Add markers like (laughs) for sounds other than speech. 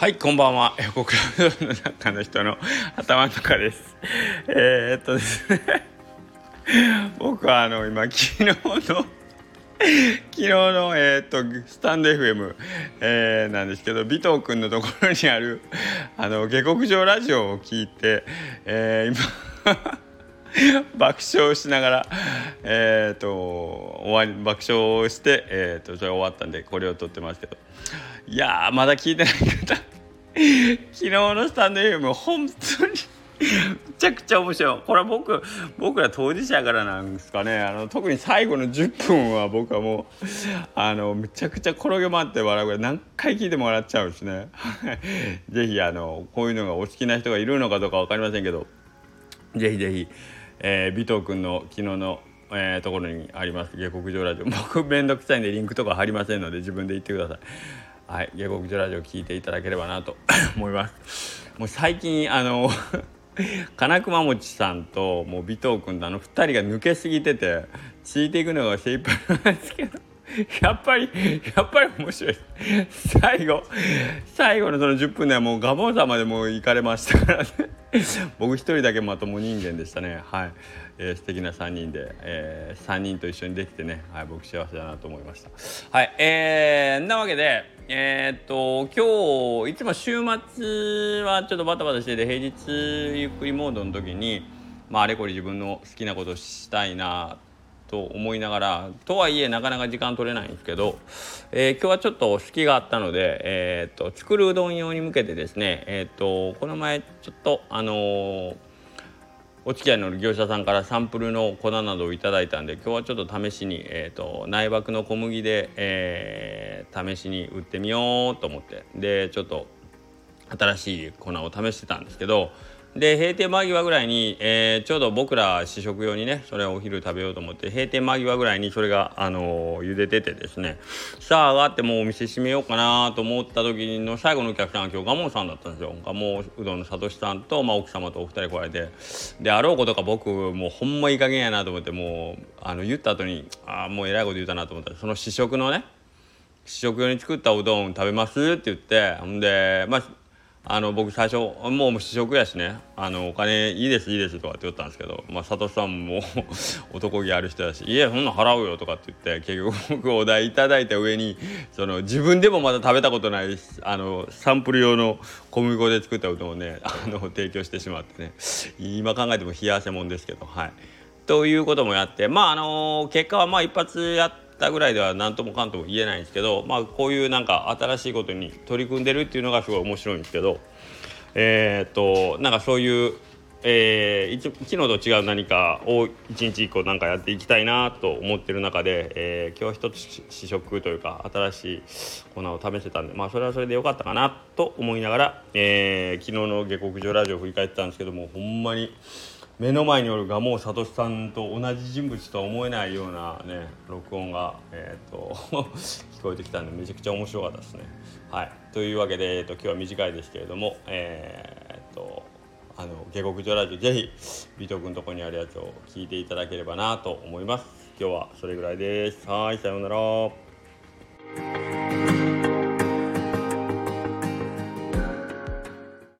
はいこんばんは。横クラブの中の人の頭の中です。えー、っとですね。僕はあの今昨日の (laughs) 昨日の、えー、っとスタンド FM、えー、なんですけど尾藤君のところにあるあの下克上ラジオを聞いて、えー、今 (laughs) 爆笑しながら、えーと、終わり爆笑して、えーと、とそれ終わったんでこれを撮ってますけど。いやまだ聞いてない方。(laughs) 昨日のスタンド FM 本当にめちゃくちゃ面白い。これは僕僕ら当事者からなんですかね。あの特に最後の10分は僕はもうあのめちゃくちゃ転げ回って笑うぐらい何回聞いても笑っちゃうしね。(laughs) 是非あのこういうのがお好きな人がいるのかどうか分かりませんけど是非是非えー、尾藤君の昨日のえー、ところにあります下克上ラジオ。(laughs) 僕めんどくさいんでリンクとか貼りませんので自分で言ってください。はい、下克上ラジオ聞いていただければなと (coughs) 思います。もう最近あの (laughs) 金熊餅さんともう尾藤君とあの2人が抜けすぎててついていくのが精一杯なんですけど (laughs) やっぱりやっぱり面白い。最後最後のその10分ではもうガモンさんまでもう行かれましたからね。(laughs) 僕一人だけまとも人間でしたね。はい、えー、素敵な3人で、えー、3人と一緒にできてね、はい、僕幸せだなと思いました。はいえー、なわけでえー、っと今日いつも週末はちょっとバタバタしてて平日ゆっくりモードの時にまああれこれ自分の好きなことしたいなと思いながらとはいえなかなか時間取れないんですけど、えー、今日はちょっと隙があったので、えー、と作るうどん用に向けてですね、えー、とこの前ちょっとあのー、お付き合いの業者さんからサンプルの粉などをいただいたんで今日はちょっと試しに、えーと、内爆の小麦で、えー、試しに売ってみようと思ってでちょっと新しい粉を試してたんですけどで閉店間際ぐらいに、えー、ちょうど僕ら試食用にねそれをお昼食べようと思って閉店間際ぐらいにそれが、あのー、茹でててですね。さあ上がってもうお店閉めようかなと思った時の最後のお客さんが今日ガモンさんだったんですよ。ガモうどんのさとしさんと、まあ、奥様とお二人来られて。であろうことか僕もうほんまいい加減やなと思ってもうあの言った後にああもうえらいこと言うたなと思った。らその試食のね試食用に作ったうどん食べますって言ってほんでまああの僕最初もう試食やしねあのお金いいですいいですとかって言ったんですけど、まあ、佐藤さんも (laughs) 男気ある人だし「いえそんな払うよ」とかって言って結局僕お題いただいた上にその自分でもまだ食べたことないあのサンプル用の小麦粉で作ったうどんをね (laughs) あの提供してしまってね今考えても冷や汗もんですけどはい。ということもやってまああの結果はまあ一発やってたぐらいでは何ともかんとも言えないんですけど、まあ、こういうなんか新しいことに取り組んでるっていうのがすごい面白いんですけどえー、っとなんかそういう、えー、昨日と違う何かを一日一個なんかやっていきたいなと思ってる中で、えー、今日一つ試食というか新しい粉を試せたんでまあそれはそれでよかったかなと思いながら、えー、昨日の下克上ラジオを振り返ってたんですけどもほんまに。目の前におる蒲生聡さんと同じ人物とは思えないようなね録音が、えーと、(laughs) 聞こえてきたんでめちゃくちゃ面白かったですね。はい、というわけで、えーと、今日は短いですけれども、えーと、あの下克上ラジオぜひ尾藤君とこにあるやつを聞いていただければなと思います。今日はそれぐらいです。はいさようなら。